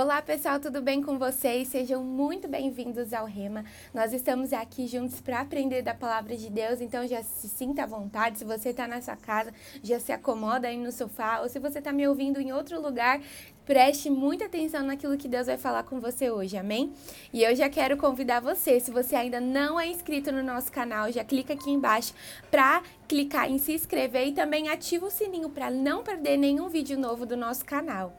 Olá pessoal, tudo bem com vocês? Sejam muito bem-vindos ao Rema. Nós estamos aqui juntos para aprender da palavra de Deus, então já se sinta à vontade. Se você está na sua casa, já se acomoda aí no sofá, ou se você está me ouvindo em outro lugar, preste muita atenção naquilo que Deus vai falar com você hoje, amém? E eu já quero convidar você, se você ainda não é inscrito no nosso canal, já clica aqui embaixo para clicar em se inscrever e também ativa o sininho para não perder nenhum vídeo novo do nosso canal.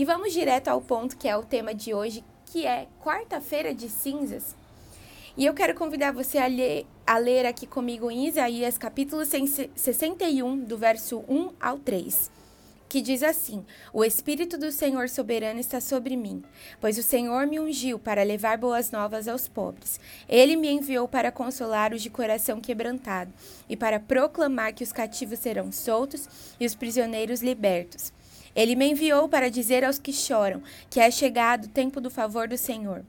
E vamos direto ao ponto que é o tema de hoje, que é quarta-feira de cinzas. E eu quero convidar você a ler, a ler aqui comigo em Isaías capítulo 61, do verso 1 ao 3 que diz assim: O Espírito do Senhor soberano está sobre mim, pois o Senhor me ungiu para levar boas novas aos pobres. Ele me enviou para consolar os de coração quebrantado e para proclamar que os cativos serão soltos e os prisioneiros libertos. Ele me enviou para dizer aos que choram que é chegado o tempo do favor do Senhor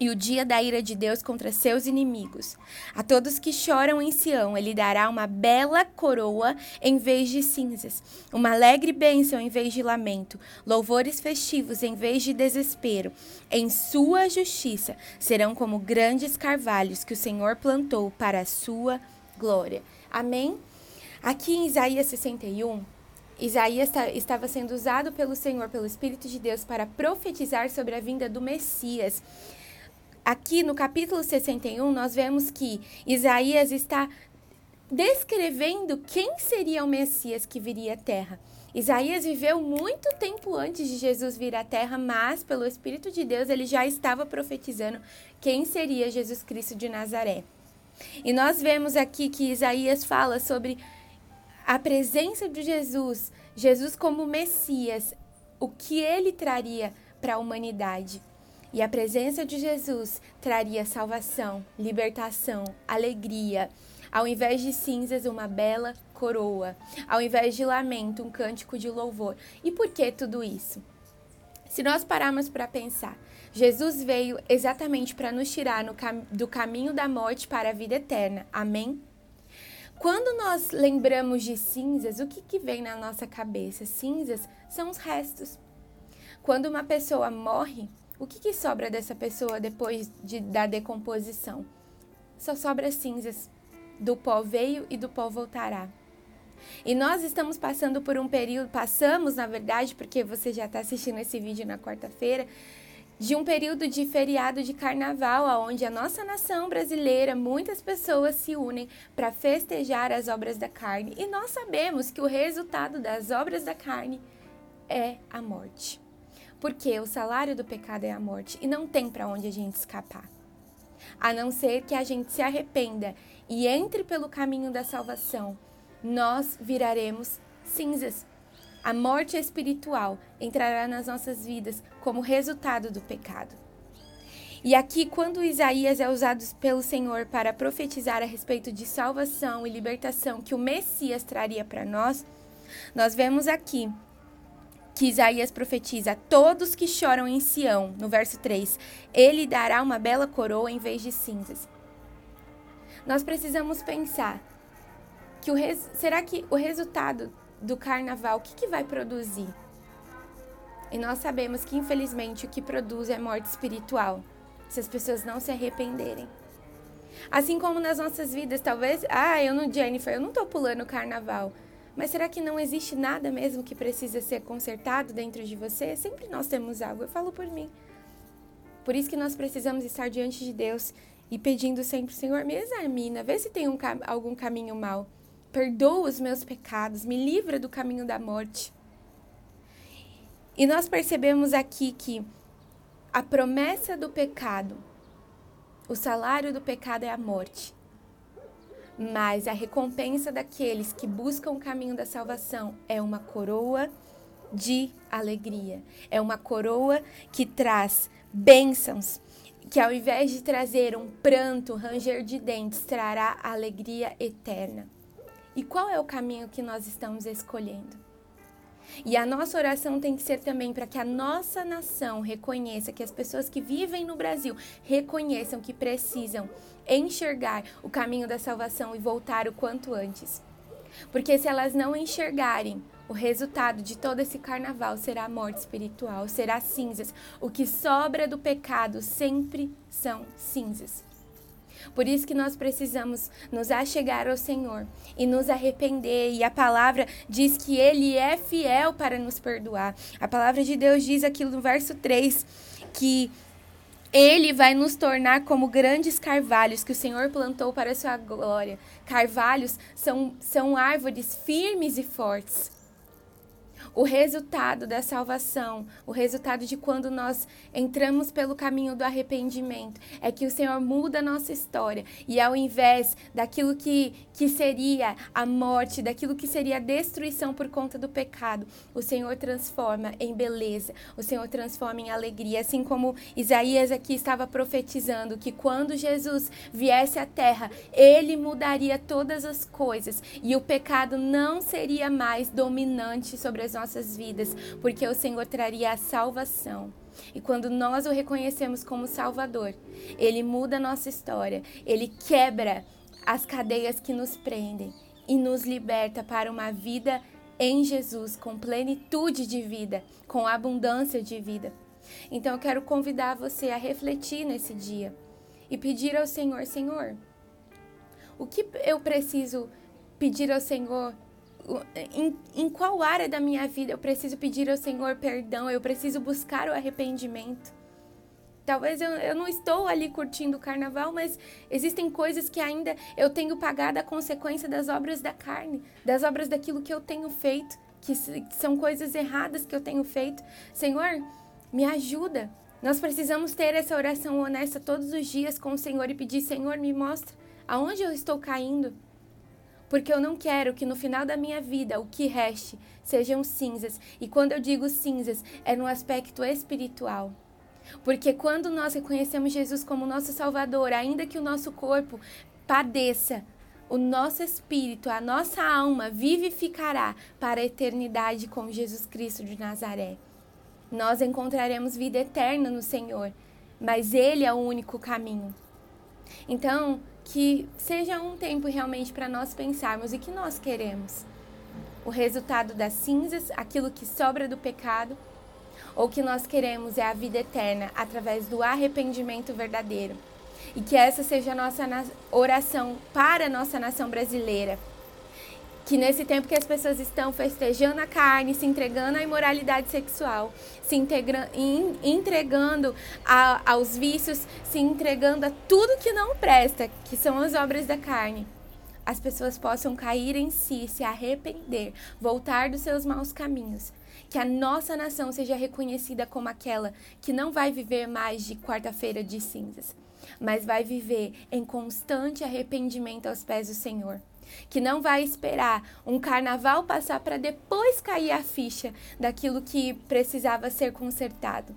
e o dia da ira de Deus contra seus inimigos. A todos que choram em Sião, ele dará uma bela coroa em vez de cinzas, uma alegre bênção em vez de lamento, louvores festivos em vez de desespero. Em sua justiça serão como grandes carvalhos que o Senhor plantou para a sua glória. Amém? Aqui em Isaías 61, Isaías estava sendo usado pelo Senhor, pelo Espírito de Deus, para profetizar sobre a vinda do Messias aqui no capítulo 61, nós vemos que Isaías está descrevendo quem seria o Messias que viria à terra. Isaías viveu muito tempo antes de Jesus vir à terra, mas pelo Espírito de Deus ele já estava profetizando quem seria Jesus Cristo de Nazaré. E nós vemos aqui que Isaías fala sobre a presença de Jesus, Jesus como Messias, o que ele traria para a humanidade. E a presença de Jesus traria salvação, libertação, alegria. Ao invés de cinzas, uma bela coroa. Ao invés de lamento, um cântico de louvor. E por que tudo isso? Se nós pararmos para pensar, Jesus veio exatamente para nos tirar cam do caminho da morte para a vida eterna. Amém? Quando nós lembramos de cinzas, o que, que vem na nossa cabeça? Cinzas são os restos. Quando uma pessoa morre, o que, que sobra dessa pessoa depois de, da decomposição? Só sobra cinzas. Do pó veio e do pó voltará. E nós estamos passando por um período, passamos na verdade, porque você já está assistindo esse vídeo na quarta-feira, de um período de feriado de carnaval, onde a nossa nação brasileira, muitas pessoas se unem para festejar as obras da carne. E nós sabemos que o resultado das obras da carne é a morte. Porque o salário do pecado é a morte e não tem para onde a gente escapar. A não ser que a gente se arrependa e entre pelo caminho da salvação, nós viraremos cinzas. A morte espiritual entrará nas nossas vidas como resultado do pecado. E aqui, quando Isaías é usado pelo Senhor para profetizar a respeito de salvação e libertação que o Messias traria para nós, nós vemos aqui que Isaías profetiza: Todos que choram em Sião, no verso 3, ele dará uma bela coroa em vez de cinzas. Nós precisamos pensar que o res... será que o resultado do carnaval, o que, que vai produzir? E nós sabemos que, infelizmente, o que produz é morte espiritual, se as pessoas não se arrependerem. Assim como nas nossas vidas, talvez, ah, eu não, Jennifer, eu não tô pulando o carnaval. Mas será que não existe nada mesmo que precisa ser consertado dentro de você? Sempre nós temos algo, eu falo por mim. Por isso que nós precisamos estar diante de Deus e pedindo sempre, Senhor, me examina, vê se tem um, algum caminho mal. Perdoa os meus pecados, me livra do caminho da morte. E nós percebemos aqui que a promessa do pecado, o salário do pecado é a morte mas a recompensa daqueles que buscam o caminho da salvação é uma coroa de alegria. É uma coroa que traz bênçãos, que ao invés de trazer um pranto, ranger de dentes, trará alegria eterna. E qual é o caminho que nós estamos escolhendo? E a nossa oração tem que ser também para que a nossa nação reconheça, que as pessoas que vivem no Brasil reconheçam que precisam enxergar o caminho da salvação e voltar o quanto antes. Porque se elas não enxergarem o resultado de todo esse carnaval será a morte espiritual, será cinzas. O que sobra do pecado sempre são cinzas. Por isso que nós precisamos nos achegar ao Senhor e nos arrepender. E a palavra diz que Ele é fiel para nos perdoar. A palavra de Deus diz aqui no verso 3 que ele vai nos tornar como grandes carvalhos que o Senhor plantou para a sua glória. Carvalhos são, são árvores firmes e fortes o resultado da salvação, o resultado de quando nós entramos pelo caminho do arrependimento, é que o Senhor muda a nossa história. E ao invés daquilo que, que seria a morte, daquilo que seria a destruição por conta do pecado, o Senhor transforma em beleza, o Senhor transforma em alegria, assim como Isaías aqui estava profetizando que quando Jesus viesse à terra, ele mudaria todas as coisas e o pecado não seria mais dominante sobre as nossas nossas vidas, porque o Senhor traria a salvação. E quando nós o reconhecemos como Salvador, ele muda a nossa história, ele quebra as cadeias que nos prendem e nos liberta para uma vida em Jesus, com plenitude de vida, com abundância de vida. Então eu quero convidar você a refletir nesse dia e pedir ao Senhor: Senhor, o que eu preciso pedir ao Senhor em, em qual área da minha vida eu preciso pedir ao Senhor perdão, eu preciso buscar o arrependimento. Talvez eu, eu não estou ali curtindo o carnaval, mas existem coisas que ainda eu tenho pagado a consequência das obras da carne, das obras daquilo que eu tenho feito, que são coisas erradas que eu tenho feito. Senhor, me ajuda. Nós precisamos ter essa oração honesta todos os dias com o Senhor e pedir: Senhor, me mostra aonde eu estou caindo porque eu não quero que no final da minha vida o que reste sejam cinzas. E quando eu digo cinzas, é no aspecto espiritual. Porque quando nós reconhecemos Jesus como nosso Salvador, ainda que o nosso corpo padeça, o nosso espírito, a nossa alma vivificará para a eternidade com Jesus Cristo de Nazaré. Nós encontraremos vida eterna no Senhor, mas Ele é o único caminho. Então, que seja um tempo realmente para nós pensarmos e que nós queremos. O resultado das cinzas, aquilo que sobra do pecado, ou que nós queremos é a vida eterna através do arrependimento verdadeiro. E que essa seja a nossa oração para a nossa nação brasileira que nesse tempo que as pessoas estão festejando a carne, se entregando à imoralidade sexual, se integra, in, entregando a, aos vícios, se entregando a tudo que não presta, que são as obras da carne, as pessoas possam cair em si, se arrepender, voltar dos seus maus caminhos. Que a nossa nação seja reconhecida como aquela que não vai viver mais de quarta-feira de cinzas, mas vai viver em constante arrependimento aos pés do Senhor que não vai esperar um carnaval passar para depois cair a ficha daquilo que precisava ser consertado,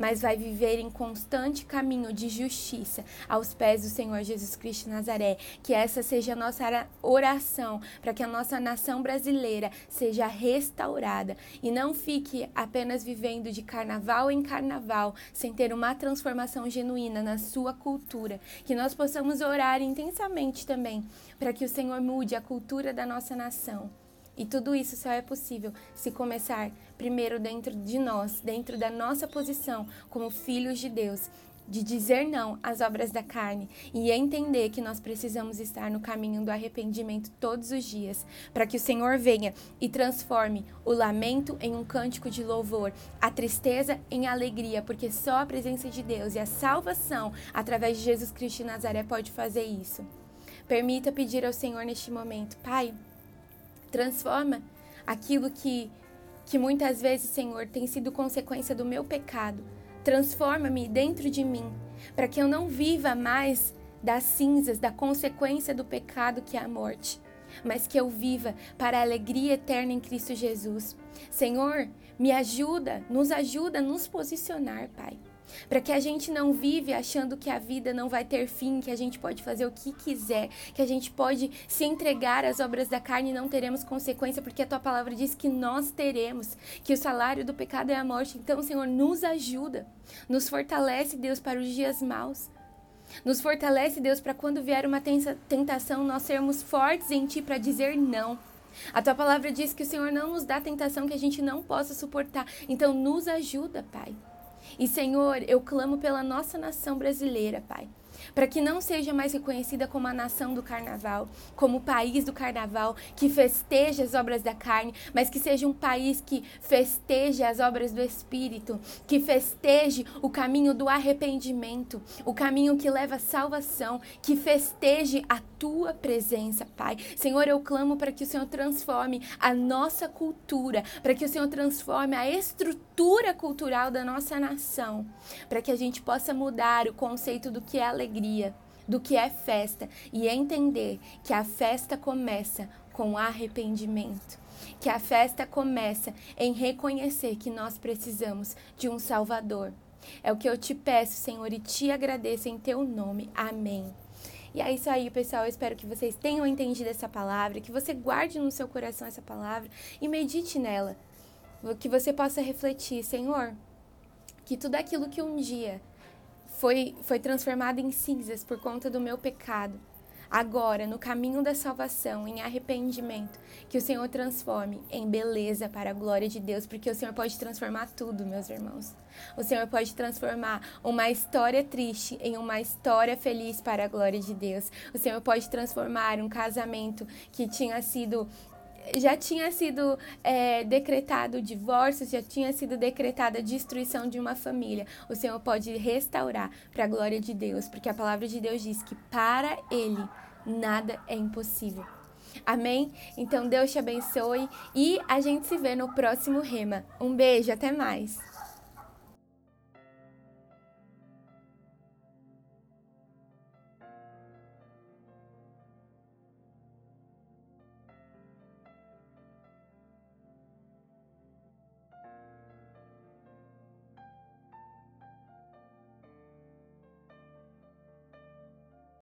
mas vai viver em constante caminho de justiça aos pés do Senhor Jesus Cristo Nazaré. Que essa seja a nossa oração para que a nossa nação brasileira seja restaurada e não fique apenas vivendo de carnaval em carnaval, sem ter uma transformação genuína na sua cultura. Que nós possamos orar intensamente também para que o Senhor mude a cultura da nossa nação. E tudo isso só é possível se começar primeiro dentro de nós, dentro da nossa posição como filhos de Deus, de dizer não às obras da carne e entender que nós precisamos estar no caminho do arrependimento todos os dias, para que o Senhor venha e transforme o lamento em um cântico de louvor, a tristeza em alegria, porque só a presença de Deus e a salvação através de Jesus Cristo de Nazaré pode fazer isso. Permita pedir ao Senhor neste momento, Pai, transforma aquilo que que muitas vezes, Senhor, tem sido consequência do meu pecado. Transforma-me dentro de mim, para que eu não viva mais das cinzas, da consequência do pecado que é a morte, mas que eu viva para a alegria eterna em Cristo Jesus. Senhor, me ajuda, nos ajuda a nos posicionar, Pai para que a gente não vive achando que a vida não vai ter fim, que a gente pode fazer o que quiser, que a gente pode se entregar às obras da carne e não teremos consequência, porque a tua palavra diz que nós teremos, que o salário do pecado é a morte. Então, Senhor, nos ajuda, nos fortalece, Deus, para os dias maus. Nos fortalece, Deus, para quando vier uma tentação, nós sermos fortes em Ti para dizer não. A tua palavra diz que o Senhor não nos dá tentação que a gente não possa suportar. Então, nos ajuda, Pai. E, Senhor, eu clamo pela nossa nação brasileira, Pai para que não seja mais reconhecida como a nação do carnaval, como o país do carnaval que festeja as obras da carne, mas que seja um país que festeje as obras do Espírito, que festeje o caminho do arrependimento, o caminho que leva à salvação, que festeje a tua presença, Pai. Senhor, eu clamo para que o Senhor transforme a nossa cultura, para que o Senhor transforme a estrutura cultural da nossa nação, para que a gente possa mudar o conceito do que é alegria alegria, do que é festa e entender que a festa começa com arrependimento. Que a festa começa em reconhecer que nós precisamos de um Salvador. É o que eu te peço, Senhor, e te agradeço em teu nome. Amém. E é isso aí, pessoal. Eu espero que vocês tenham entendido essa palavra, que você guarde no seu coração essa palavra e medite nela. Que você possa refletir, Senhor, que tudo aquilo que um dia foi, foi transformada em cinzas por conta do meu pecado. Agora, no caminho da salvação, em arrependimento, que o Senhor transforme em beleza para a glória de Deus, porque o Senhor pode transformar tudo, meus irmãos. O Senhor pode transformar uma história triste em uma história feliz para a glória de Deus. O Senhor pode transformar um casamento que tinha sido já tinha sido é, decretado o divórcio, já tinha sido decretada a destruição de uma família. O Senhor pode restaurar para a glória de Deus, porque a palavra de Deus diz que para Ele nada é impossível. Amém? Então Deus te abençoe e a gente se vê no próximo rema. Um beijo, até mais.